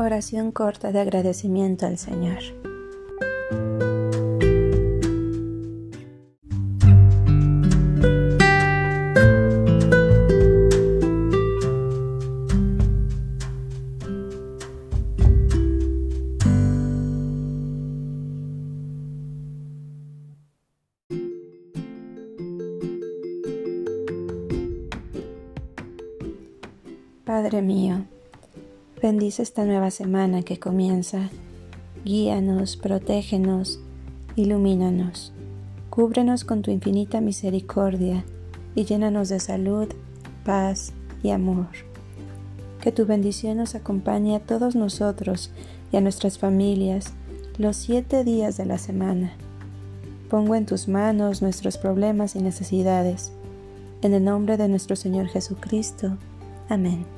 Oración corta de agradecimiento al Señor. Padre mío, Bendice esta nueva semana que comienza. Guíanos, protégenos, ilumínanos. Cúbrenos con tu infinita misericordia y llénanos de salud, paz y amor. Que tu bendición nos acompañe a todos nosotros y a nuestras familias los siete días de la semana. Pongo en tus manos nuestros problemas y necesidades. En el nombre de nuestro Señor Jesucristo. Amén.